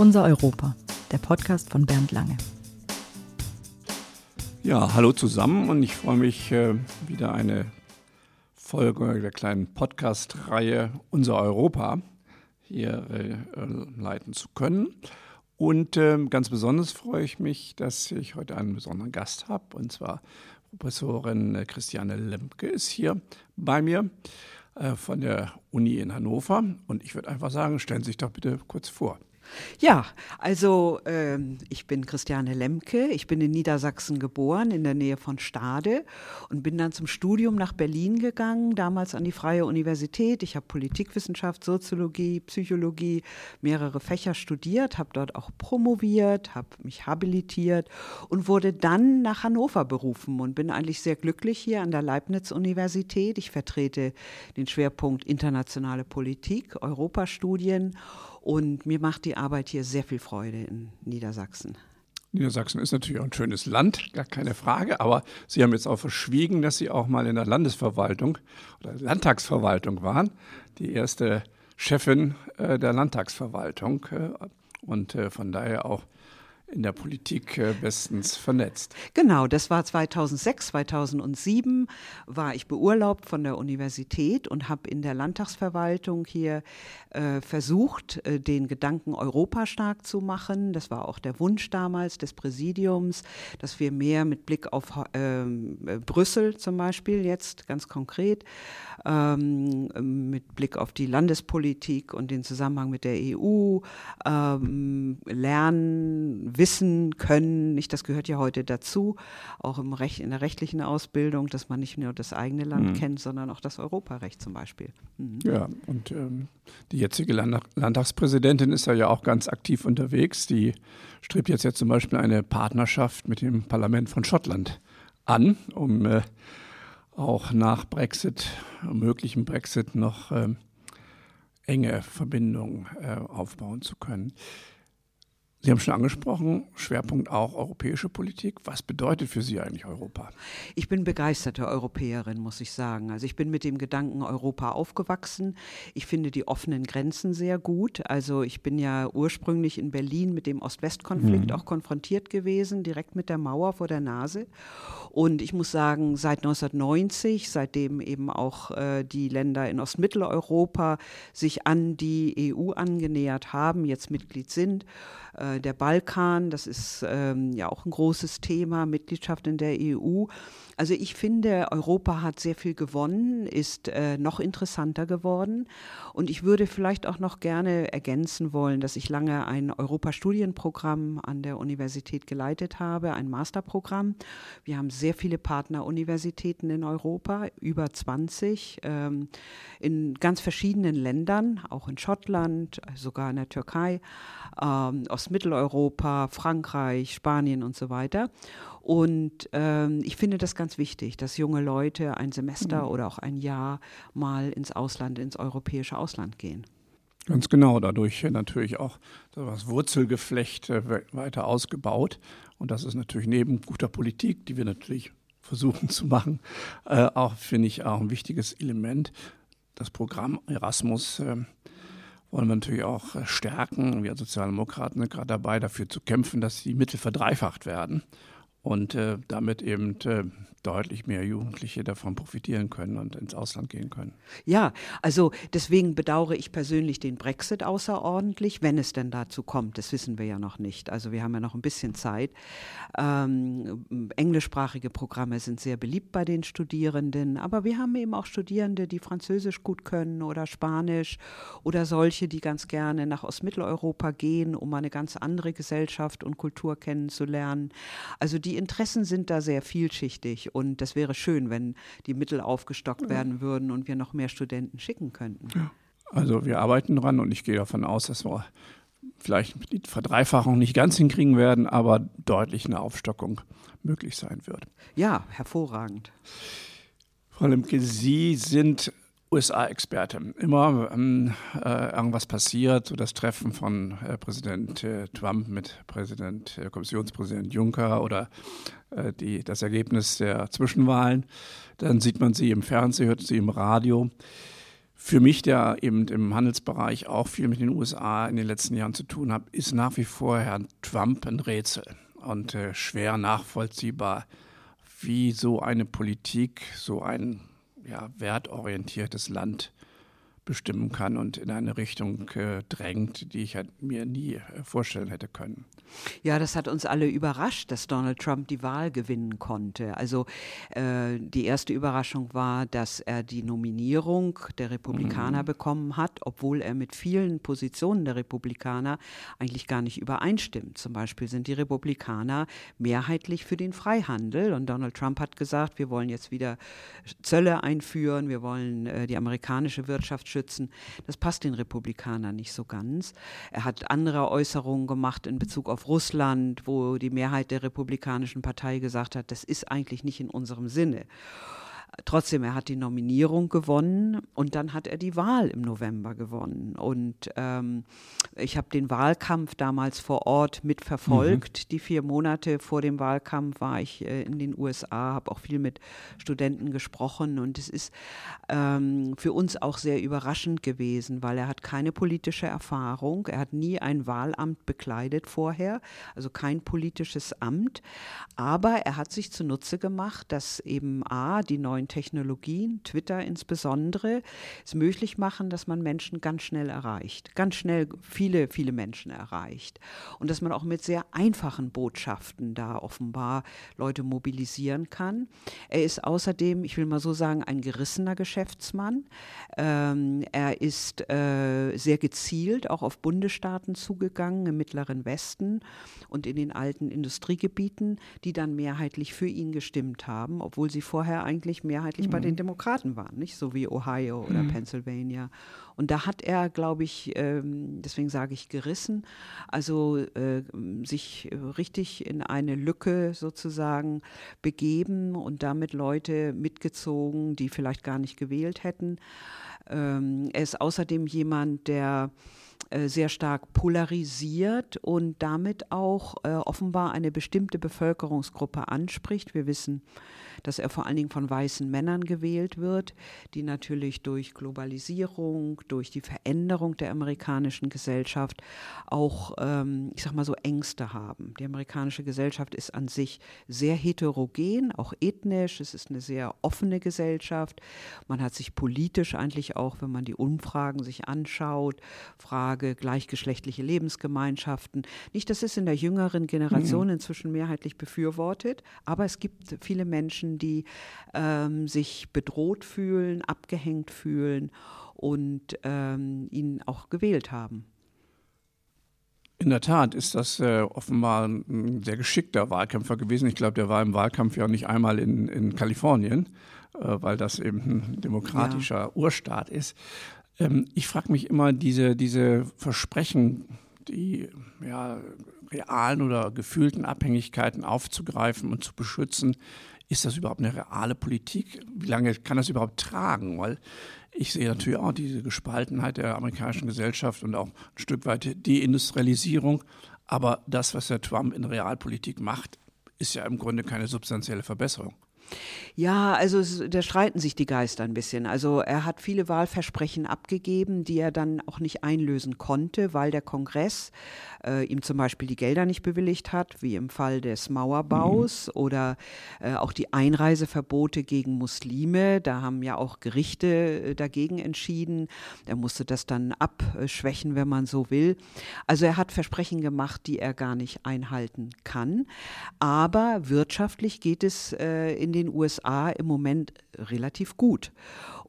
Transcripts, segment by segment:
Unser Europa, der Podcast von Bernd Lange. Ja, hallo zusammen und ich freue mich, äh, wieder eine Folge der kleinen Podcast-Reihe Unser Europa hier äh, leiten zu können. Und äh, ganz besonders freue ich mich, dass ich heute einen besonderen Gast habe, und zwar Professorin Christiane Lemke ist hier bei mir von der Uni in Hannover. Und ich würde einfach sagen, stellen Sie sich doch bitte kurz vor. Ja, also ähm, ich bin Christiane Lemke, ich bin in Niedersachsen geboren, in der Nähe von Stade und bin dann zum Studium nach Berlin gegangen, damals an die Freie Universität. Ich habe Politikwissenschaft, Soziologie, Psychologie, mehrere Fächer studiert, habe dort auch promoviert, habe mich habilitiert und wurde dann nach Hannover berufen und bin eigentlich sehr glücklich hier an der Leibniz-Universität. Ich vertrete den Schwerpunkt internationale Politik, Europastudien und mir macht die Arbeit hier sehr viel Freude in Niedersachsen. Niedersachsen ist natürlich auch ein schönes Land, gar keine Frage, aber Sie haben jetzt auch verschwiegen, dass Sie auch mal in der Landesverwaltung oder Landtagsverwaltung waren, die erste Chefin äh, der Landtagsverwaltung äh, und äh, von daher auch in der Politik äh, bestens vernetzt. Genau, das war 2006, 2007 war ich beurlaubt von der Universität und habe in der Landtagsverwaltung hier äh, versucht, äh, den Gedanken Europa stark zu machen. Das war auch der Wunsch damals des Präsidiums, dass wir mehr mit Blick auf ähm, Brüssel zum Beispiel jetzt ganz konkret, ähm, mit Blick auf die Landespolitik und den Zusammenhang mit der EU ähm, lernen, wissen können. Nicht, das gehört ja heute dazu, auch im Recht, in der rechtlichen Ausbildung, dass man nicht nur das eigene Land mhm. kennt, sondern auch das Europarecht zum Beispiel. Mhm. Ja, und ähm, die jetzige Land Landtagspräsidentin ist ja auch ganz aktiv unterwegs. Die strebt jetzt ja zum Beispiel eine Partnerschaft mit dem Parlament von Schottland an, um äh, auch nach Brexit, möglichem Brexit, noch äh, enge Verbindungen äh, aufbauen zu können. Sie haben schon angesprochen, Schwerpunkt auch europäische Politik. Was bedeutet für Sie eigentlich Europa? Ich bin begeisterte Europäerin, muss ich sagen. Also ich bin mit dem Gedanken Europa aufgewachsen. Ich finde die offenen Grenzen sehr gut. Also ich bin ja ursprünglich in Berlin mit dem Ost-West-Konflikt mhm. auch konfrontiert gewesen, direkt mit der Mauer vor der Nase. Und ich muss sagen, seit 1990, seitdem eben auch äh, die Länder in Ostmitteleuropa sich an die EU angenähert haben, jetzt Mitglied sind, äh, der Balkan, das ist ähm, ja auch ein großes Thema, Mitgliedschaft in der EU. Also ich finde, Europa hat sehr viel gewonnen, ist äh, noch interessanter geworden. Und ich würde vielleicht auch noch gerne ergänzen wollen, dass ich lange ein Europastudienprogramm an der Universität geleitet habe, ein Masterprogramm. Wir haben sehr viele Partneruniversitäten in Europa, über 20, ähm, in ganz verschiedenen Ländern, auch in Schottland, sogar in der Türkei, ähm, Ostmitteleuropa, Frankreich, Spanien und so weiter. Und ähm, ich finde das ganz wichtig, dass junge Leute ein Semester mhm. oder auch ein Jahr mal ins Ausland, ins europäische Ausland gehen. Ganz genau, dadurch natürlich auch das Wurzelgeflecht äh, weiter ausgebaut. Und das ist natürlich neben guter Politik, die wir natürlich versuchen zu machen, äh, auch, finde ich, auch ein wichtiges Element. Das Programm Erasmus äh, wollen wir natürlich auch stärken. Wir Sozialdemokraten sind gerade dabei, dafür zu kämpfen, dass die Mittel verdreifacht werden und äh, damit eben äh, deutlich mehr Jugendliche davon profitieren können und ins Ausland gehen können. Ja, also deswegen bedauere ich persönlich den Brexit außerordentlich, wenn es denn dazu kommt. Das wissen wir ja noch nicht. Also wir haben ja noch ein bisschen Zeit. Ähm, englischsprachige Programme sind sehr beliebt bei den Studierenden, aber wir haben eben auch Studierende, die Französisch gut können oder Spanisch oder solche, die ganz gerne nach Ostmitteleuropa gehen, um eine ganz andere Gesellschaft und Kultur kennenzulernen. Also die Interessen sind da sehr vielschichtig und das wäre schön, wenn die Mittel aufgestockt werden würden und wir noch mehr Studenten schicken könnten. Also wir arbeiten dran und ich gehe davon aus, dass wir vielleicht die Verdreifachung nicht ganz hinkriegen werden, aber deutlich eine Aufstockung möglich sein wird. Ja, hervorragend. Frau Lemke, Sie sind USA-Experte. Immer ähm, äh, irgendwas passiert, so das Treffen von äh, Präsident äh, Trump mit Präsident, äh, Kommissionspräsident Juncker oder äh, die, das Ergebnis der Zwischenwahlen, dann sieht man sie im Fernsehen, hört sie im Radio. für mich, der eben im Handelsbereich auch viel mit den USA in den letzten Jahren zu tun hat, ist nach wie vor Herrn Trump ein Rätsel und äh, schwer nachvollziehbar, wie so eine Politik, so ein ja, wertorientiertes Land bestimmen kann und in eine Richtung äh, drängt, die ich halt mir nie äh, vorstellen hätte können. Ja, das hat uns alle überrascht, dass Donald Trump die Wahl gewinnen konnte. Also äh, die erste Überraschung war, dass er die Nominierung der Republikaner mhm. bekommen hat, obwohl er mit vielen Positionen der Republikaner eigentlich gar nicht übereinstimmt. Zum Beispiel sind die Republikaner mehrheitlich für den Freihandel und Donald Trump hat gesagt, wir wollen jetzt wieder Zölle einführen, wir wollen äh, die amerikanische Wirtschaft schützen. Das passt den Republikanern nicht so ganz. Er hat andere Äußerungen gemacht in Bezug auf Russland, wo die Mehrheit der Republikanischen Partei gesagt hat, das ist eigentlich nicht in unserem Sinne. Trotzdem, er hat die Nominierung gewonnen und dann hat er die Wahl im November gewonnen. Und ähm, ich habe den Wahlkampf damals vor Ort mitverfolgt. Mhm. Die vier Monate vor dem Wahlkampf war ich äh, in den USA, habe auch viel mit Studenten gesprochen und es ist ähm, für uns auch sehr überraschend gewesen, weil er hat keine politische Erfahrung, er hat nie ein Wahlamt bekleidet vorher, also kein politisches Amt, aber er hat sich zunutze gemacht, dass eben A, die neuen Technologien, Twitter insbesondere, es möglich machen, dass man Menschen ganz schnell erreicht, ganz schnell viele, viele Menschen erreicht. Und dass man auch mit sehr einfachen Botschaften da offenbar Leute mobilisieren kann. Er ist außerdem, ich will mal so sagen, ein gerissener Geschäftsmann. Ähm, er ist äh, sehr gezielt auch auf Bundesstaaten zugegangen im Mittleren Westen und in den alten Industriegebieten, die dann mehrheitlich für ihn gestimmt haben, obwohl sie vorher eigentlich mehrheitlich mhm. bei den mhm. Demokraten waren, nicht so wie Ohio oder mhm. Pennsylvania. Und da hat er, glaube ich, ähm, deswegen sage ich gerissen, also äh, sich richtig in eine Lücke sozusagen begeben und damit Leute mitgezogen, die vielleicht gar nicht gewählt hätten. Ähm, er ist außerdem jemand, der äh, sehr stark polarisiert und damit auch äh, offenbar eine bestimmte Bevölkerungsgruppe anspricht. Wir wissen, dass er vor allen Dingen von weißen Männern gewählt wird, die natürlich durch Globalisierung, durch die Veränderung der amerikanischen Gesellschaft auch, ähm, ich sag mal so, Ängste haben. Die amerikanische Gesellschaft ist an sich sehr heterogen, auch ethnisch. Es ist eine sehr offene Gesellschaft. Man hat sich politisch eigentlich auch, wenn man die Umfragen sich anschaut, Frage gleichgeschlechtliche Lebensgemeinschaften. Nicht, das ist in der jüngeren Generation mhm. inzwischen mehrheitlich befürwortet, aber es gibt viele Menschen, Menschen, die ähm, sich bedroht fühlen, abgehängt fühlen und ähm, ihn auch gewählt haben. In der Tat ist das äh, offenbar ein sehr geschickter Wahlkämpfer gewesen. Ich glaube, der war im Wahlkampf ja nicht einmal in, in Kalifornien, äh, weil das eben ein demokratischer ja. Urstaat ist. Ähm, ich frage mich immer, diese, diese Versprechen, die ja, realen oder gefühlten Abhängigkeiten aufzugreifen und zu beschützen, ist das überhaupt eine reale Politik? Wie lange kann das überhaupt tragen? Weil ich sehe natürlich auch diese Gespaltenheit der amerikanischen Gesellschaft und auch ein Stück weit Deindustrialisierung. Aber das, was der Trump in Realpolitik macht, ist ja im Grunde keine substanzielle Verbesserung. Ja, also da streiten sich die Geister ein bisschen. Also er hat viele Wahlversprechen abgegeben, die er dann auch nicht einlösen konnte, weil der Kongress äh, ihm zum Beispiel die Gelder nicht bewilligt hat, wie im Fall des Mauerbaus mhm. oder äh, auch die Einreiseverbote gegen Muslime. Da haben ja auch Gerichte äh, dagegen entschieden. Er musste das dann abschwächen, wenn man so will. Also er hat Versprechen gemacht, die er gar nicht einhalten kann. Aber wirtschaftlich geht es äh, in den USA im Moment relativ gut.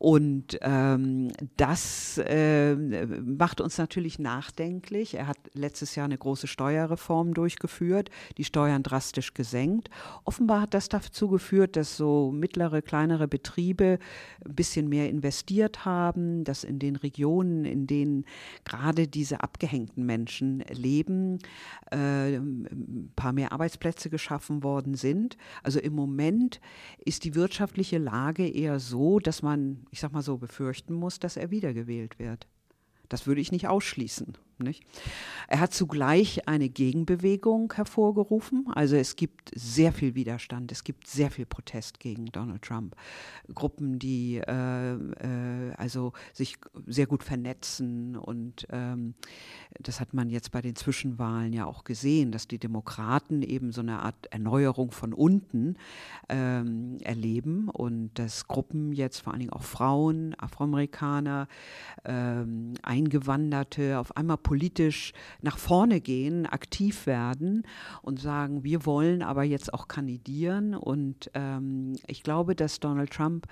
Und ähm, das äh, macht uns natürlich nachdenklich. Er hat letztes Jahr eine große Steuerreform durchgeführt, die Steuern drastisch gesenkt. Offenbar hat das dazu geführt, dass so mittlere, kleinere Betriebe ein bisschen mehr investiert haben, dass in den Regionen, in denen gerade diese abgehängten Menschen leben, äh, ein paar mehr Arbeitsplätze geschaffen worden sind. Also im Moment ist die wirtschaftliche Lage eher so, dass man ich sag mal so, befürchten muss, dass er wiedergewählt wird. Das würde ich nicht ausschließen. Nicht? Er hat zugleich eine Gegenbewegung hervorgerufen. Also es gibt sehr viel Widerstand, es gibt sehr viel Protest gegen Donald Trump. Gruppen, die äh, äh, also sich sehr gut vernetzen und ähm, das hat man jetzt bei den Zwischenwahlen ja auch gesehen, dass die Demokraten eben so eine Art Erneuerung von unten ähm, erleben und dass Gruppen jetzt vor allen Dingen auch Frauen, Afroamerikaner, ähm, Eingewanderte auf einmal politisch nach vorne gehen, aktiv werden und sagen, wir wollen aber jetzt auch kandidieren. Und ähm, ich glaube, dass Donald Trump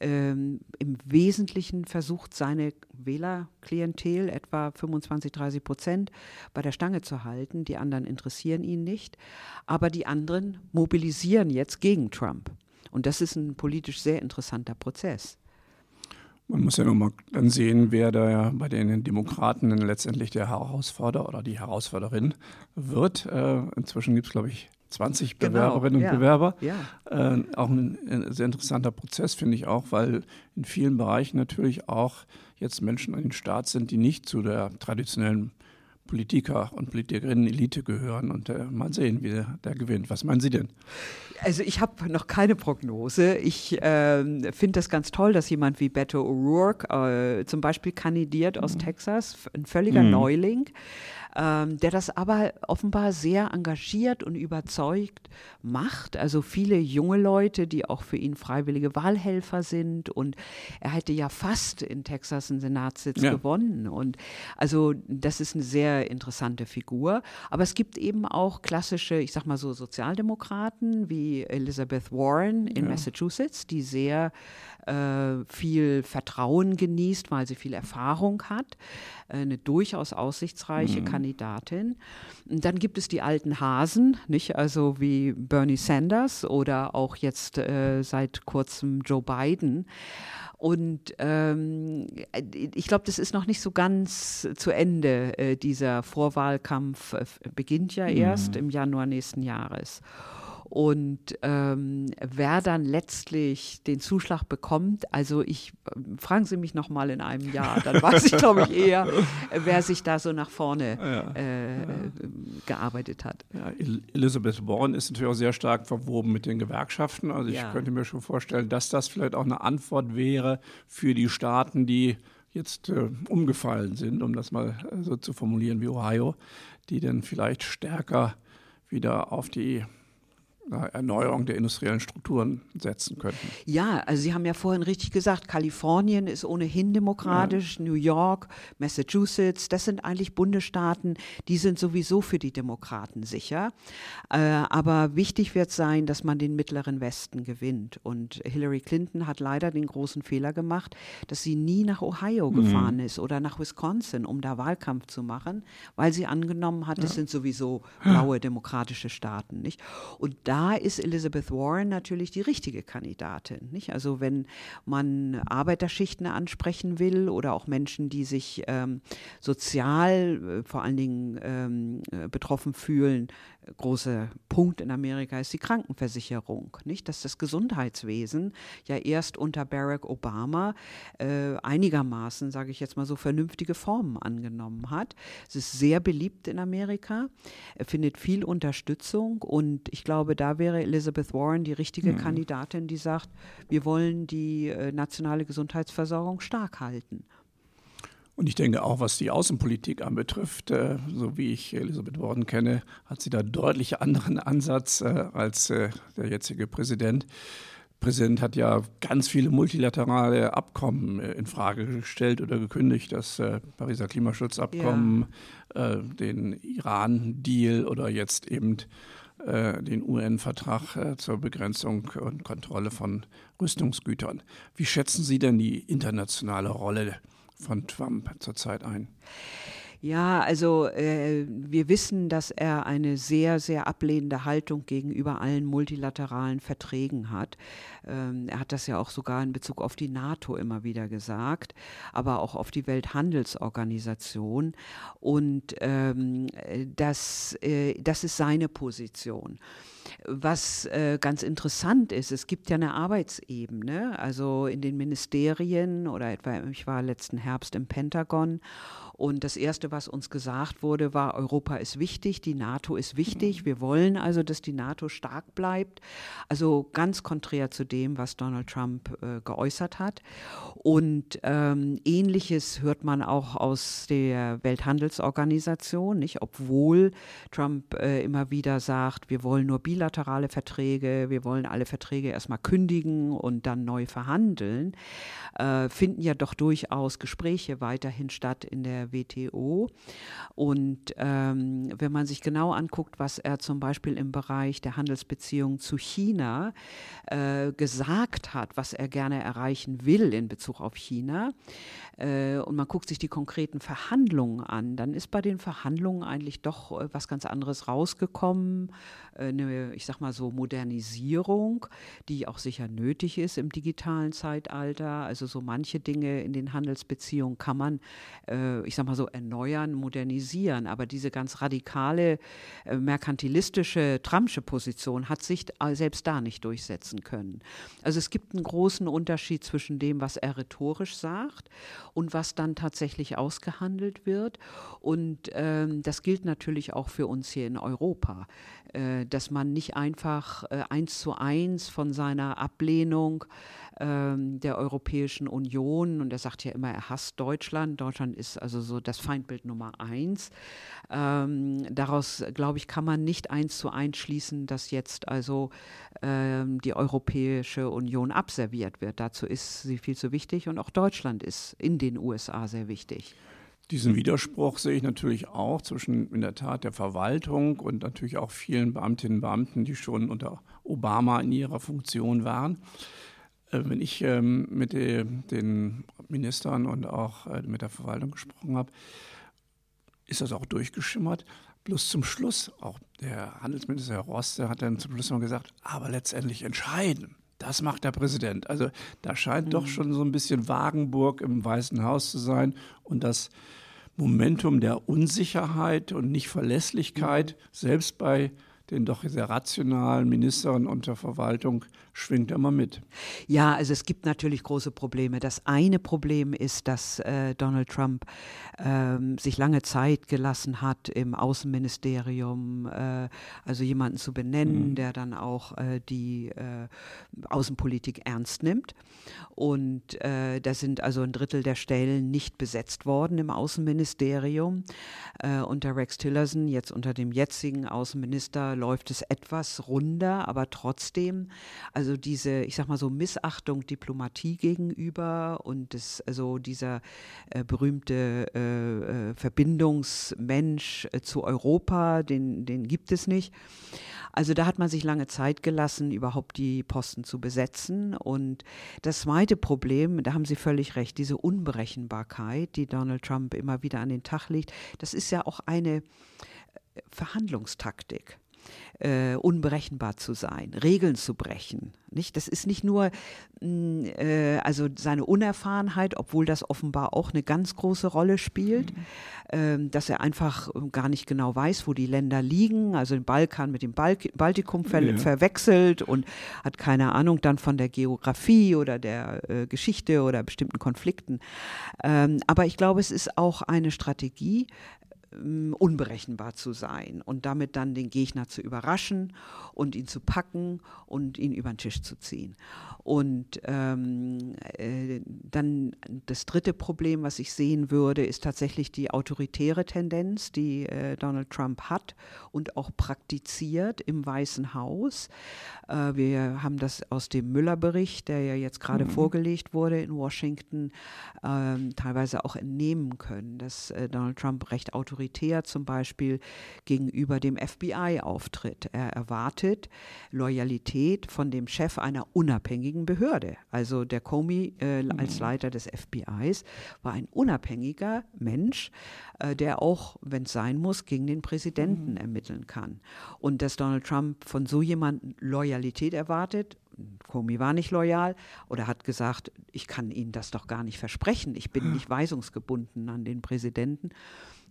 ähm, im Wesentlichen versucht, seine Wählerklientel, etwa 25, 30 Prozent, bei der Stange zu halten. Die anderen interessieren ihn nicht. Aber die anderen mobilisieren jetzt gegen Trump. Und das ist ein politisch sehr interessanter Prozess. Man muss ja nur mal dann sehen, wer da bei den Demokraten letztendlich der Herausforderer oder die Herausforderin wird. Äh, inzwischen gibt es, glaube ich, 20 genau, Bewerberinnen und ja, Bewerber. Ja. Äh, auch ein, ein, sehr interessanter Prozess, finde ich auch, weil in vielen Bereichen natürlich auch jetzt Menschen an den Start sind, die nicht zu der traditionellen Politiker und Politikerinnen-Elite gehören. Und äh, mal sehen, wie der, der, gewinnt. Was meinen Sie denn? Also ich habe noch keine Prognose. Ich äh, finde das ganz toll, dass jemand wie Beto O'Rourke äh, zum Beispiel kandidiert aus mhm. Texas, ein völliger mhm. Neuling ähm, der das aber offenbar sehr engagiert und überzeugt macht. Also viele junge Leute, die auch für ihn freiwillige Wahlhelfer sind. Und er hätte ja fast in Texas einen Senatssitz ja. gewonnen. Und also das ist eine sehr interessante Figur. Aber es gibt eben auch klassische, ich sag mal so Sozialdemokraten wie Elizabeth Warren in ja. Massachusetts, die sehr äh, viel Vertrauen genießt, weil sie viel Erfahrung hat. Eine durchaus aussichtsreiche mhm. Kandidatin. Und dann gibt es die alten Hasen, nicht? Also wie Bernie Sanders oder auch jetzt äh, seit kurzem Joe Biden. Und ähm, ich glaube, das ist noch nicht so ganz zu Ende. Äh, dieser Vorwahlkampf äh, beginnt ja erst mhm. im Januar nächsten Jahres. Und ähm, wer dann letztlich den Zuschlag bekommt, also ich, fragen Sie mich noch mal in einem Jahr, dann weiß ich, glaube ich, eher, wer sich da so nach vorne ja, äh, ja. gearbeitet hat. Ja, Elizabeth Warren ist natürlich auch sehr stark verwoben mit den Gewerkschaften. Also ich könnte mir schon vorstellen, dass das vielleicht auch eine Antwort wäre für die Staaten, die jetzt äh, umgefallen sind, um das mal so zu formulieren wie Ohio, die dann vielleicht stärker wieder auf die Erneuerung der industriellen Strukturen setzen könnten. Ja, also Sie haben ja vorhin richtig gesagt, Kalifornien ist ohnehin demokratisch, ja. New York, Massachusetts, das sind eigentlich Bundesstaaten, die sind sowieso für die Demokraten sicher. Äh, aber wichtig wird sein, dass man den mittleren Westen gewinnt. Und Hillary Clinton hat leider den großen Fehler gemacht, dass sie nie nach Ohio mhm. gefahren ist oder nach Wisconsin, um da Wahlkampf zu machen, weil sie angenommen hat, ja. das sind sowieso blaue demokratische Staaten. Nicht? Und da ist Elizabeth Warren natürlich die richtige Kandidatin. Nicht? Also wenn man Arbeiterschichten ansprechen will oder auch Menschen, die sich ähm, sozial äh, vor allen Dingen ähm, äh, betroffen fühlen, großer Punkt in Amerika ist die Krankenversicherung, nicht? Dass das Gesundheitswesen ja erst unter Barack Obama äh, einigermaßen, sage ich jetzt mal so, vernünftige Formen angenommen hat. Es ist sehr beliebt in Amerika, er findet viel Unterstützung und ich glaube, da wäre Elizabeth Warren die richtige mhm. Kandidatin, die sagt, wir wollen die äh, nationale Gesundheitsversorgung stark halten. Und ich denke auch, was die Außenpolitik anbetrifft, äh, so wie ich Elisabeth Warren kenne, hat sie da deutlich anderen Ansatz äh, als äh, der jetzige Präsident. Der Präsident hat ja ganz viele multilaterale Abkommen äh, in Frage gestellt oder gekündigt, das äh, Pariser Klimaschutzabkommen, ja. Äh, den Iran-Deal oder jetzt eben den UN-Vertrag zur Begrenzung und Kontrolle von Rüstungsgütern. Wie schätzen Sie denn die internationale Rolle von Trump zurzeit ein? Ja, also äh, wir wissen, dass er eine sehr, sehr ablehnende Haltung gegenüber allen multilateralen Verträgen hat. Ähm, er hat das ja auch sogar in Bezug auf die NATO immer wieder gesagt, aber auch auf die Welthandelsorganisation. Und ähm, das, äh, das ist seine Position. was äh, ganz interessant ist, es gibt ja eine Arbeitsebene, also in den Ministerien oder etwa, ich war letzten Herbst im Pentagon und das Erste, was uns gesagt wurde, war, Europa ist wichtig, die NATO ist wichtig. Wir wollen also, dass die NATO stark bleibt. Also ganz konträr zu dem, was Donald Trump äh, geäußert hat. Und ähm, ähnliches hört man auch aus der Welthandelsorganisation, nicht? Obwohl Trump äh, immer wieder sagt, wir wollen nur bilaterale Verträge, wir wollen alle Verträge erstmal kündigen und dann neu verhandeln, äh, finden ja doch durchaus Gespräche weiterhin statt in der WTO. Und ähm, wenn man sich genau anguckt, was er zum Beispiel im Bereich der Handelsbeziehungen zu China äh, gesagt hat, was er gerne erreichen will in Bezug auf China, äh, und man guckt sich die konkreten Verhandlungen an, dann ist bei den Verhandlungen eigentlich doch äh, was ganz anderes rausgekommen. Eine, ich sag mal so, Modernisierung, die auch sicher nötig ist im digitalen Zeitalter. Also so manche Dinge in den Handelsbeziehungen kann man, äh, ich sag mal so, erneuern, modernisieren. Aber diese ganz radikale, äh, merkantilistische, Trumpsche Position hat sich selbst da nicht durchsetzen können. Also es gibt einen großen Unterschied zwischen dem, was er rhetorisch sagt und was dann tatsächlich ausgehandelt wird. Und ähm, das gilt natürlich auch für uns hier in Europa, äh, dass man nicht einfach äh, eins zu eins von seiner Ablehnung ähm, der Europäischen Union, und er sagt ja immer, er hasst Deutschland, Deutschland ist also so das Feindbild Nummer eins. Ähm, daraus, glaube ich, kann man nicht eins zu eins schließen, dass jetzt also ähm, die Europäische Union abserviert wird. Dazu ist sie viel zu wichtig und auch Deutschland ist in den USA sehr wichtig. Diesen Widerspruch sehe ich natürlich auch zwischen in der Tat der Verwaltung und natürlich auch vielen Beamtinnen und Beamten, die schon unter Obama in ihrer Funktion waren. Äh, wenn ich ähm, mit den Ministern und auch äh, mit der Verwaltung gesprochen habe, ist das auch durchgeschimmert. Bloß zum Schluss, auch der Handelsminister Herr Ross, der hat dann zum Schluss mal gesagt, aber letztendlich entscheiden. Das macht der Präsident. Also da scheint mhm. doch schon so ein bisschen Wagenburg im Weißen Haus zu sein und das Momentum der Unsicherheit und Nichtverlässlichkeit, mhm. selbst bei den doch sehr rationalen Ministern und der Verwaltung schwingt immer mit. Ja, also es gibt natürlich große Probleme. Das eine Problem ist, dass äh, Donald Trump ähm, sich lange Zeit gelassen hat, im Außenministerium äh, also jemanden zu benennen, mhm. der dann auch äh, die äh, Außenpolitik ernst nimmt. Und äh, da sind also ein Drittel der Stellen nicht besetzt worden im Außenministerium. Äh, unter Rex Tillerson, jetzt unter dem jetzigen Außenminister, läuft es etwas runder, aber trotzdem, also diese, ich sag mal so, Missachtung Diplomatie gegenüber und das, also dieser äh, berühmte äh, äh Verbindungsmensch äh, zu Europa, den, den gibt es nicht. Also da hat man sich lange Zeit gelassen, überhaupt die Posten zu besetzen. Und das zweite Problem, da haben Sie völlig recht, diese Unberechenbarkeit, die Donald Trump immer wieder an den Tag legt, das ist ja auch eine äh, Verhandlungstaktik äh, unberechenbar zu sein, Regeln zu brechen. Nicht? Das ist nicht nur mh, mm, äh, also seine Unerfahrenheit, obwohl das offenbar auch eine ganz große Rolle spielt, mhm. äh, dass er einfach gar nicht genau weiß, wo die Länder liegen, also den Balkan mit dem Balk Baltikum ver ja. verwechselt und hat keine Ahnung dann von der Geografie oder der äh, Geschichte oder bestimmten Konflikten. Ähm, aber ich glaube, es ist auch eine Strategie, ähm, unberechenbar zu sein und damit dann den Gegner zu überraschen und ihn zu packen und ihn über den Tisch zu ziehen. Und ähm, äh, dann das dritte Problem, was ich sehen würde, ist tatsächlich die autoritäre Tendenz, die äh, Donald Trump hat und auch praktiziert im Weißen Haus. Äh, wir haben das aus dem Müller-Bericht, der ja jetzt gerade mhm. vorgelegt wurde in Washington, ähm, teilweise auch entnehmen können, dass äh, Donald Trump recht autoritär zum Beispiel gegenüber dem FBI auftritt. Er erwartet Loyalität von dem Chef einer unabhängigen Behörde. Also der Comey äh, mhm. als Leiter des FBIs war ein unabhängiger Mensch, äh, der auch, wenn es sein muss, gegen den Präsidenten mhm. ermitteln kann. Und dass Donald Trump von so jemandem Loyalität erwartet, Comey war nicht loyal oder hat gesagt, ich kann Ihnen das doch gar nicht versprechen, ich bin nicht weisungsgebunden an den Präsidenten,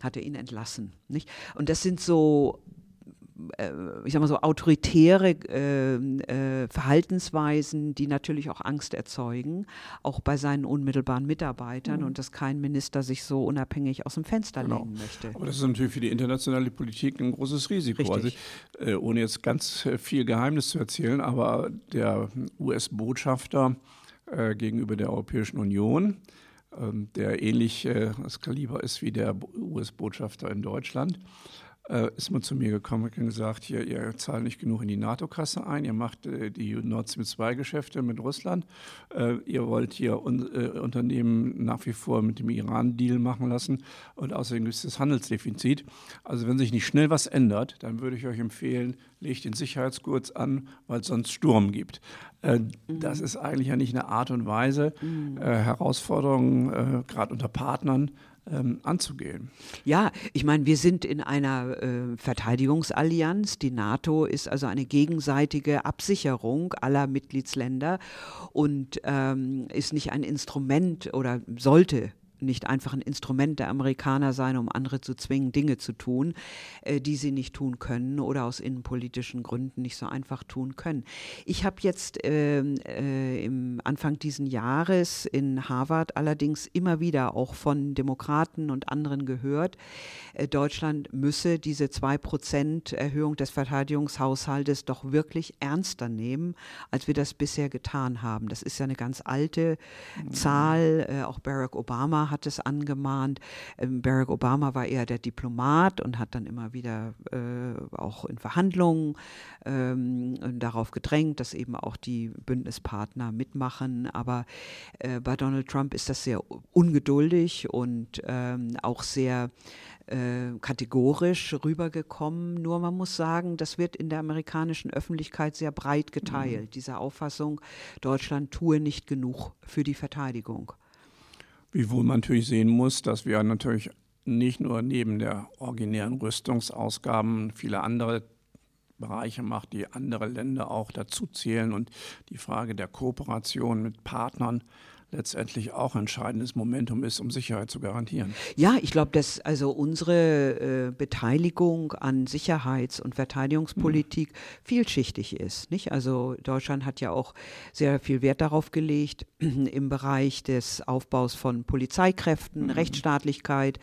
hat er ihn entlassen. Nicht? Und das sind so äh, ich sag mal so, autoritäre äh, äh, Verhaltensweisen, die natürlich auch Angst erzeugen, auch bei seinen unmittelbaren Mitarbeitern mhm. und dass kein Minister sich so unabhängig aus dem Fenster genau. lehnen möchte. Aber das ist natürlich für die internationale Politik ein großes Risiko. Also, äh, ohne jetzt ganz äh, viel Geheimnis zu erzählen, aber der US-Botschafter äh, gegenüber der Europäischen Union, der ähnlich das Kaliber ist wie der US-Botschafter in Deutschland, äh, ist man zu mir gekommen und gesagt, hier, ihr zahlt nicht genug in die NATO-Kasse ein, ihr macht äh, die Nord Stream 2 Geschäfte mit Russland, äh, ihr wollt hier un äh, Unternehmen nach wie vor mit dem Iran-Deal machen lassen und außerdem gibt es das Handelsdefizit. Also wenn sich nicht schnell was ändert, dann würde ich euch empfehlen, legt den Sicherheitsgurt an, weil es sonst Sturm gibt. Äh, mhm. Das ist eigentlich ja nicht eine Art und Weise, mhm. Äh, Herausforderungen, gerade unter Partnern, ähm, anzugehen. Ja, ich meine, wir sind in einer äh, Verteidigungsallianz. Die NATO ist also eine gegenseitige Absicherung aller Mitgliedsländer und ähm, ist nicht ein Instrument oder sollte nicht einfach ein Instrument der Amerikaner sein, um andere zu zwingen, Dinge zu tun, äh, die sie nicht tun können oder aus innenpolitischen Gründen nicht so einfach tun können. Ich habe jetzt äh, äh, im Anfang diesen Jahres in Harvard allerdings immer wieder auch von Demokraten und anderen gehört, äh, Deutschland müsse diese 2% Erhöhung des Verteidigungshaushaltes doch wirklich ernster nehmen, als wir das bisher getan haben. Das ist ja eine ganz alte mhm. Zahl. Äh, auch Barack Obama hat es angemahnt. Ähm, Barack Obama war eher der Diplomat und hat dann immer wieder äh, auch in Verhandlungen ähm, darauf gedrängt, dass eben auch die Bündnispartner mitmachen. Aber äh, bei Donald Trump ist das sehr ungeduldig und ähm, auch sehr äh, kategorisch rübergekommen. Nur man muss sagen, das wird in der amerikanischen Öffentlichkeit sehr breit geteilt, mhm. diese Auffassung, Deutschland tue nicht genug für die Verteidigung. Wiewohl man natürlich sehen muss, dass wir natürlich nicht nur neben der originären Rüstungsausgaben viele andere Bereiche macht, die andere Länder auch dazu zählen. Und die Frage der Kooperation mit Partnern letztendlich auch ein entscheidendes Momentum ist, um Sicherheit zu garantieren. Ja, ich glaube, dass also unsere äh, Beteiligung an Sicherheits- und Verteidigungspolitik mhm. vielschichtig ist. Nicht? Also Deutschland hat ja auch sehr viel Wert darauf gelegt im Bereich des Aufbaus von Polizeikräften, mhm. Rechtsstaatlichkeit,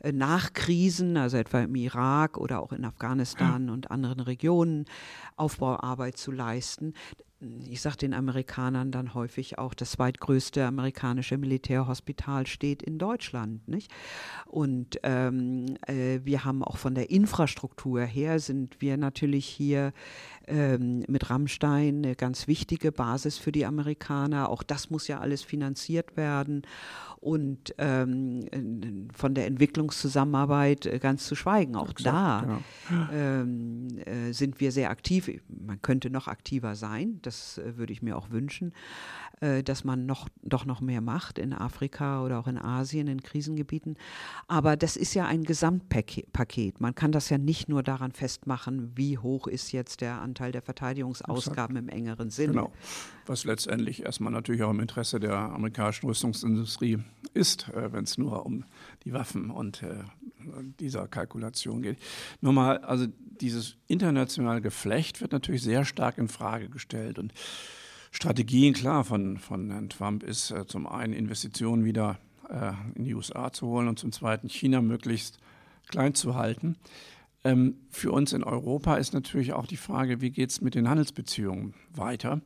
äh, nach Krisen, also etwa im Irak oder auch in Afghanistan ja. und anderen Regionen, Aufbauarbeit zu leisten ich sage den Amerikanern dann häufig auch, das zweitgrößte amerikanische Militärhospital steht in Deutschland. Nicht? Und ähm, äh, wir haben auch von der Infrastruktur her, sind wir natürlich hier ähm, mit Rammstein eine ganz wichtige Basis für die Amerikaner. Auch das muss ja alles finanziert werden und ähm, von der Entwicklungszusammenarbeit äh, ganz zu schweigen. Auch Exakt, da genau. äh, sind wir sehr aktiv. Man könnte noch aktiver sein, das äh, würde ich mir auch wünschen, äh, dass man noch, doch noch mehr macht in Afrika oder auch in Asien, in Krisengebieten. Aber das ist ja ein Gesamtpaket. Man kann das ja nicht nur daran festmachen, wie hoch ist jetzt der Anteil der Verteidigungsausgaben Exakt. im engeren Sinn. Genau, was letztendlich erstmal natürlich auch im Interesse der amerikanischen Rüstungsindustrie ist, äh, wenn es nur um die Waffen und äh, dieser Kalkulation geht. Nochmal, also dieses internationale Geflecht wird natürlich sehr stark in Frage gestellt und Strategien, klar, von, von Herrn Trump ist äh, zum einen Investitionen wieder äh, in die USA zu holen und zum zweiten China möglichst klein zu halten. Ähm, für uns in Europa ist natürlich auch die Frage, wie geht es mit den Handelsbeziehungen weiter?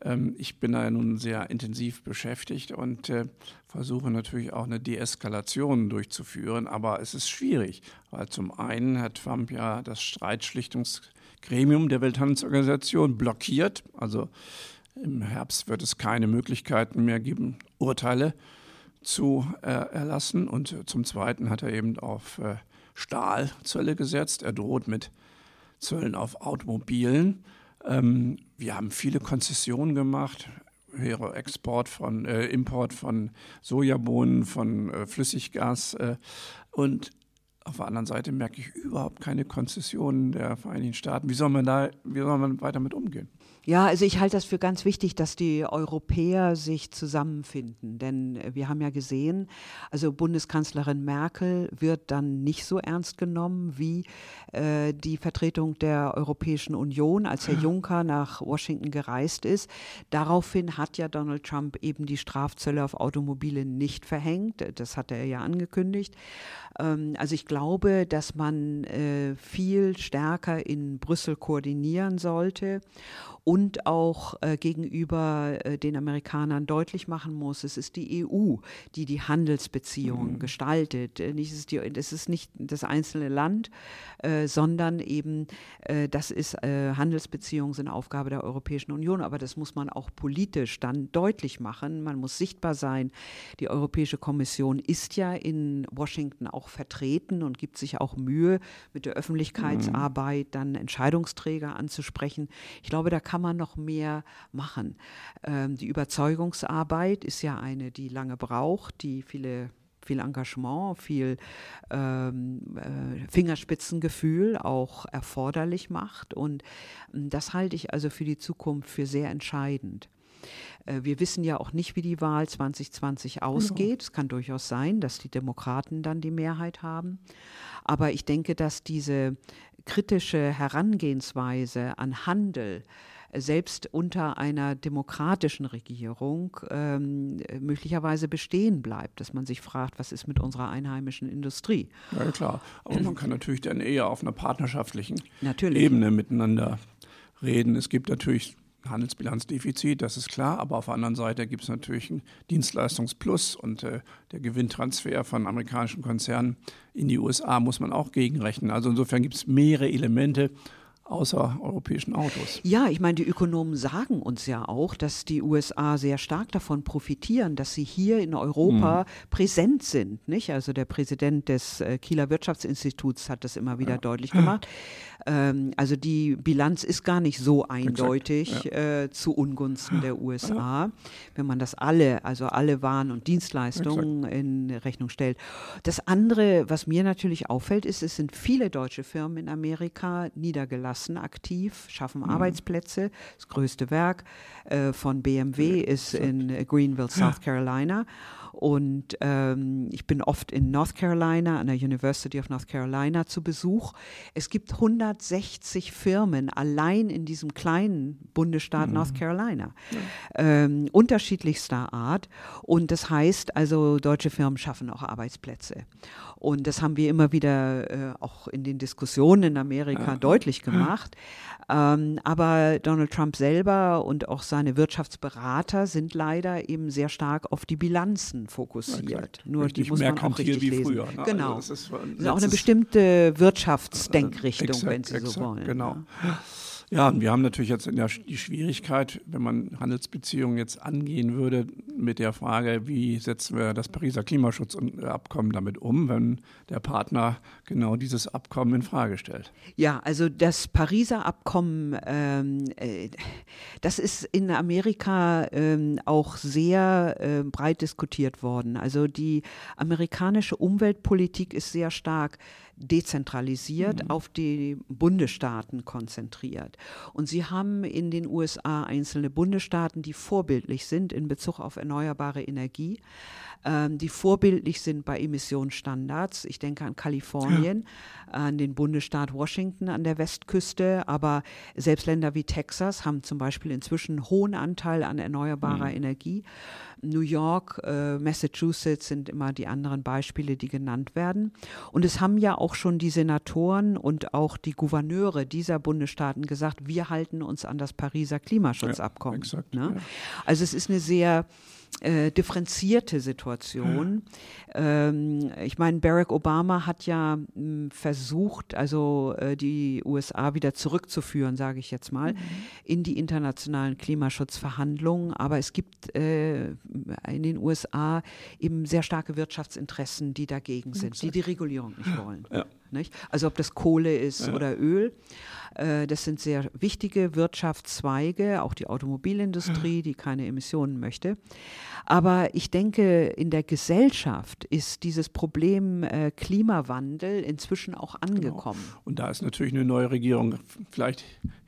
Ähm, ich bin da nun sehr intensiv beschäftigt und äh, versuche natürlich auch eine Deeskalation durchzuführen, aber es ist schwierig, weil zum einen hat Trump ja das Streitschlichtungsgremium der Welthandelsorganisation blockiert. Also im Herbst wird es keine Möglichkeiten mehr geben, Urteile zu äh, erlassen. Und zum Zweiten hat er eben auf äh, Stahlzölle gesetzt. Er droht mit Zöllen auf Automobilen. Ähm, wir haben viele Konzessionen gemacht, höhere Export von, äh, Import von Sojabohnen, von äh, Flüssiggas. Äh, und Auf der anderen Seite merke ich überhaupt keine Konzessionen der Vereinigten Staaten. Wie soll man da, wie soll man weiter mit umgehen? Ja, also ich halte das für ganz wichtig, dass die Europäer sich zusammenfinden. Denn wir haben ja gesehen, also Bundeskanzlerin Merkel wird dann nicht so ernst genommen wie äh, die Vertretung der Europäischen Union, als Herr Juncker nach Washington gereist ist. Daraufhin hat ja Donald Trump eben die Strafzölle auf Automobile nicht verhängt. Das hat er ja angekündigt. Ähm, also ich glaube, dass man äh, viel stärker in Brüssel koordinieren sollte und auch äh, gegenüber äh, den Amerikanern deutlich machen muss, es ist die EU, die die Handelsbeziehungen mhm. gestaltet. Äh, nicht, es, ist die, es ist nicht das einzelne Land, äh, sondern eben, äh, das ist äh, Handelsbeziehungen sind Aufgabe der Europäischen Union, aber das muss man auch politisch dann deutlich machen. Man muss sichtbar sein. Die Europäische Kommission ist ja in Washington auch vertreten und gibt sich auch Mühe, mit der Öffentlichkeitsarbeit dann Entscheidungsträger anzusprechen. Ich glaube, da kann kann man noch mehr machen? Ähm, die Überzeugungsarbeit ist ja eine, die lange braucht, die viele viel Engagement, viel ähm, äh, Fingerspitzengefühl auch erforderlich macht. Und ähm, das halte ich also für die Zukunft für sehr entscheidend. Äh, wir wissen ja auch nicht, wie die Wahl 2020 ausgeht. Es kann durchaus sein, dass die Demokraten dann die Mehrheit haben. Aber ich denke, dass diese kritische Herangehensweise an Handel, selbst unter einer demokratischen Regierung ähm, möglicherweise bestehen bleibt, dass man sich fragt, was ist mit unserer einheimischen Industrie? Ja, klar. Aber man kann natürlich dann eher auf einer partnerschaftlichen natürlich. Ebene miteinander reden. Es gibt natürlich Handelsbilanzdefizit, das ist klar, aber auf der anderen Seite gibt es natürlich einen Dienstleistungsplus und äh, der Gewinntransfer von amerikanischen Konzernen in die USA muss man auch gegenrechnen. Also insofern gibt es mehrere Elemente, außereuropäischen Autos. Ja, ich meine, die Ökonomen sagen uns ja auch, dass die USA sehr stark davon profitieren, dass sie hier in Europa mhm. präsent sind. Nicht? Also der Präsident des äh, Kieler Wirtschaftsinstituts hat das immer wieder ja. deutlich gemacht. Ähm, also die Bilanz ist gar nicht so eindeutig ja. äh, zu Ungunsten der USA, ja. wenn man das alle, also alle Waren und Dienstleistungen Exakt. in Rechnung stellt. Das andere, was mir natürlich auffällt, ist, es sind viele deutsche Firmen in Amerika niedergelassen, aktiv, schaffen mhm. Arbeitsplätze. Das größte Werk äh, von BMW ist in Greenville, South Carolina. Und ähm, ich bin oft in North Carolina, an der University of North Carolina zu Besuch. Es gibt 160 Firmen allein in diesem kleinen Bundesstaat mhm. North Carolina, ja. ähm, unterschiedlichster Art. Und das heißt also, deutsche Firmen schaffen auch Arbeitsplätze. Und das haben wir immer wieder äh, auch in den Diskussionen in Amerika ja. deutlich gemacht. Ähm, aber Donald Trump selber und auch seine Wirtschaftsberater sind leider eben sehr stark auf die Bilanzen fokussiert. Ja, Nur richtig die muss man auch richtig lesen. Früher, ne? Genau. Also das ist, das ist auch eine bestimmte Wirtschaftsdenkrichtung, äh, exakt, wenn Sie exakt, so wollen. Genau. Ja. Ja, und wir haben natürlich jetzt die Schwierigkeit, wenn man Handelsbeziehungen jetzt angehen würde, mit der Frage, wie setzen wir das Pariser Klimaschutzabkommen damit um, wenn der Partner genau dieses Abkommen in Frage stellt. Ja, also das Pariser Abkommen, ähm, äh, das ist in Amerika ähm, auch sehr äh, breit diskutiert worden. Also die amerikanische Umweltpolitik ist sehr stark dezentralisiert, mhm. auf die Bundesstaaten konzentriert. Und sie haben in den USA einzelne Bundesstaaten, die vorbildlich sind in Bezug auf erneuerbare Energie, ähm, die vorbildlich sind bei Emissionsstandards. Ich denke an Kalifornien, ja. an den Bundesstaat Washington an der Westküste, aber selbst Länder wie Texas haben zum Beispiel inzwischen einen hohen Anteil an erneuerbarer mhm. Energie. New York, äh, Massachusetts sind immer die anderen Beispiele, die genannt werden. Und es haben ja auch schon die Senatoren und auch die Gouverneure dieser Bundesstaaten gesagt, wir halten uns an das Pariser Klimaschutzabkommen. Ja, exakt, ne? ja. Also es ist eine sehr äh, differenzierte Situation. Ähm, ich meine, Barack Obama hat ja mh, hm, versucht, also äh, die USA wieder zurückzuführen, sage ich jetzt mal, mhm. in die internationalen Klimaschutzverhandlungen. Aber es gibt äh, in den USA eben sehr starke Wirtschaftsinteressen, die dagegen sind, die die Regulierung nicht wollen. Ja. Nicht? Also ob das Kohle ist Ja. oder Öl. Äh, Das sind sehr wichtige Wirtschaftszweige, auch die Automobilindustrie, die keine Emissionen möchte. Aber ich denke, in der Gesellschaft ist dieses Problem äh, Klimawandel inzwischen auch angekommen. Und da ist natürlich eine neue Regierung vielleicht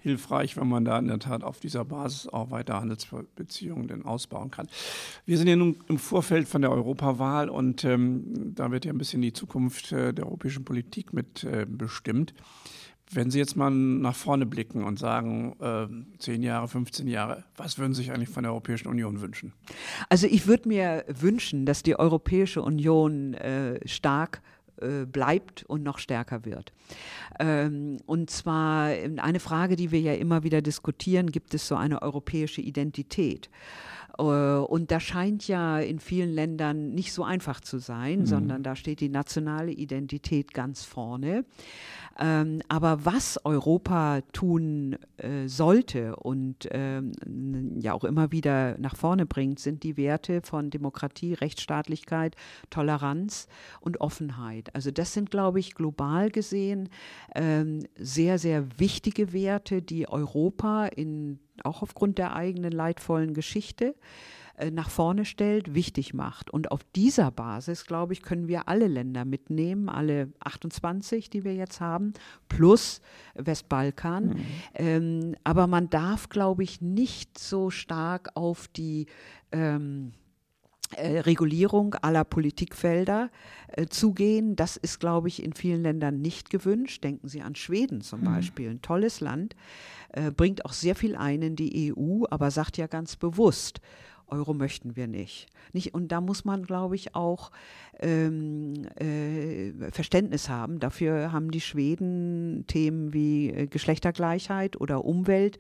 hilfreich, wenn man da in der Tat auf dieser Basis auch weiter Handelsbeziehungen denn ausbauen kann. Wir sind ja nun im Vorfeld von der Europawahl und ähm, da wird ja ein bisschen die Zukunft äh, der europäischen Politik mit äh, bestimmt. Wenn Sie jetzt mal nach vorne blicken und sagen, äh, 10 Jahre, 15 Jahre, was würden Sie sich eigentlich von der Europäischen Union wünschen? Also ich würde mir wünschen, dass die Europäische Union äh, stark äh, bleibt und noch stärker wird. Ähm, und zwar äh, eine Frage, die wir ja immer wieder diskutieren, gibt es so eine europäische Identität? Äh, Und da scheint ja in vielen Ländern nicht so einfach zu sein, sondern da steht die nationale Identität ganz vorne. Ähm, aber was Europa tun äh, sollte und ähm, ja auch immer wieder nach vorne bringt, sind die Werte von Demokratie, Rechtsstaatlichkeit, Toleranz und Offenheit. Also das sind, glaube ich, global gesehen ähm, sehr, sehr wichtige Werte, die Europa in, auch aufgrund der eigenen leidvollen Geschichte äh, nach vorne stellt, wichtig macht. Und auf dieser Basis, glaube ich, können wir alle Länder mitnehmen, alle 28, die wir jetzt haben, plus Westbalkan. Ähm, aber man darf, glaube ich, nicht so stark auf die ähm, äh, Regulierung aller Politikfelder äh, zugehen. Das ist, glaube ich, in vielen Ländern nicht gewünscht. Denken Sie an Schweden zum Beispiel, ein tolles Land, äh, bringt auch sehr viel ein in die EU, aber sagt ja ganz bewusst, Euro möchten wir nicht. nicht und da muss man, glaube ich, auch ähm, äh, Verständnis haben. Dafür haben die Schweden Themen wie äh, Geschlechtergleichheit oder Umwelt,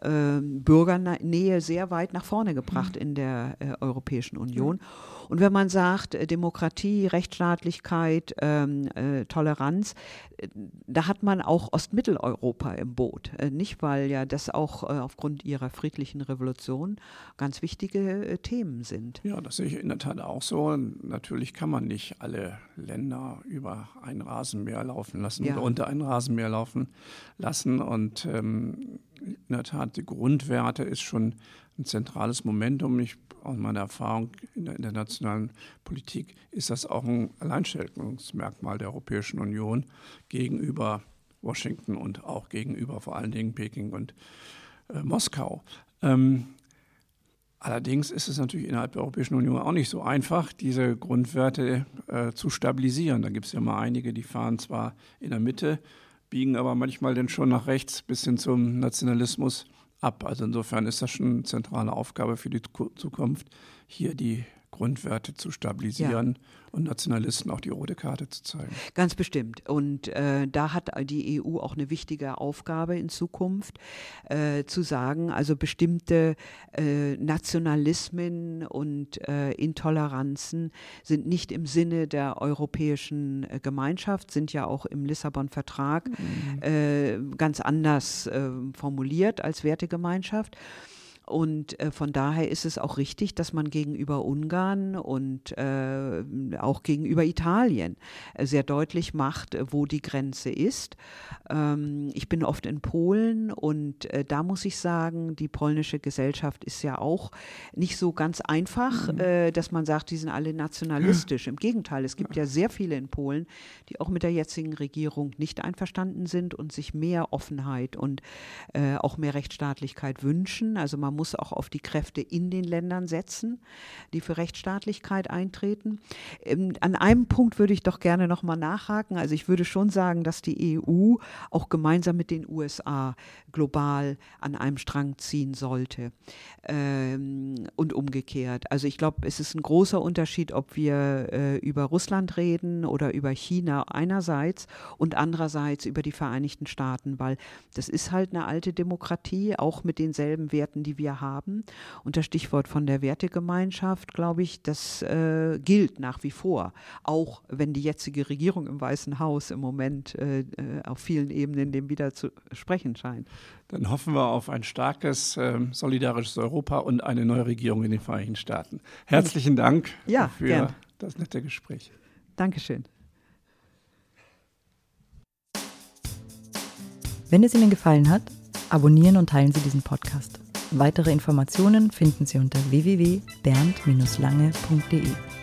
äh, Bürgernähe sehr weit nach vorne gebracht in der äh, Europäischen Union. Und wenn man sagt, äh, Demokratie, Rechtsstaatlichkeit, ähm, äh, Toleranz, da hat man auch Ostmitteleuropa im Boot. Nicht, weil ja das auch aufgrund ihrer friedlichen Revolution ganz wichtige Themen sind. Ja, das sehe ich in der Tat auch so. Natürlich kann man nicht alle Länder über ein Rasenmäher laufen lassen Ja. oder unter ein Rasenmäher laufen lassen. Und ähm, in der Tat, die Grundwerte ist schon ein zentrales Momentum. Ich, aus meiner Erfahrung in der internationalen Politik ist das auch ein Alleinstellungsmerkmal der Europäischen Union gegenüber Washington und auch gegenüber vor allen Dingen Peking und äh, Moskau. Ähm, Allerdings ist es natürlich innerhalb der Europäischen Union auch nicht so einfach, diese Grundwerte äh, zu stabilisieren. Da gibt es ja mal einige, die fahren zwar in der Mitte, biegen aber manchmal dann schon nach rechts bis hin zum Nationalismus ab. Also insofern ist das schon eine zentrale Aufgabe für die Ku- Zukunft, hier die Grundwerte zu stabilisieren und Nationalisten auch die rote Karte zu zeigen. Ganz bestimmt. Und äh, da hat die EU auch eine wichtige Aufgabe in Zukunft, äh, zu sagen, also bestimmte äh, Nationalismen und äh, Intoleranzen sind nicht im Sinne der europäischen äh, Gemeinschaft, sind ja auch im Lissabon-Vertrag äh, ganz anders formuliert als Wertegemeinschaft. Und äh, von daher ist es auch richtig, dass man gegenüber Ungarn und äh, auch gegenüber Italien äh, sehr deutlich macht, äh, wo die Grenze ist. Ähm, ich bin oft in Polen und äh, da muss ich sagen, die polnische Gesellschaft ist ja auch nicht so ganz einfach, äh, dass man sagt, die sind alle nationalistisch. Im Gegenteil, es gibt ja sehr viele in Polen, die auch mit der jetzigen Regierung nicht einverstanden sind und sich mehr Offenheit und auch mehr Rechtsstaatlichkeit wünschen. Also man muss auch auf die Kräfte in den Ländern setzen, die für Rechtsstaatlichkeit eintreten. Ähm, an einem Punkt würde ich doch gerne noch mal nachhaken. Also ich würde schon sagen, dass die EU auch gemeinsam mit den USA global an einem Strang ziehen sollte ähm, und umgekehrt. Also ich glaube, es ist ein großer Unterschied, ob wir äh, über Russland reden oder über China einerseits und andererseits über die Vereinigten Staaten, weil das ist halt eine alte Demokratie, auch mit denselben Werten, die wir haben. Und das Stichwort von der Wertegemeinschaft, glaube ich, das äh, gilt nach wie vor, auch wenn die jetzige Regierung im Weißen Haus im Moment äh, äh, auf vielen Ebenen dem wieder zu sprechen scheint. Dann hoffen wir auf ein starkes, ähm, solidarisches Europa und eine neue Regierung in den Vereinigten Staaten. Herzlichen Dank Ja, für gern. das nette Gespräch. Dankeschön. Wenn es Ihnen gefallen hat, abonnieren und teilen Sie diesen Podcast. Weitere Informationen finden Sie unter www.bernd-lange.de.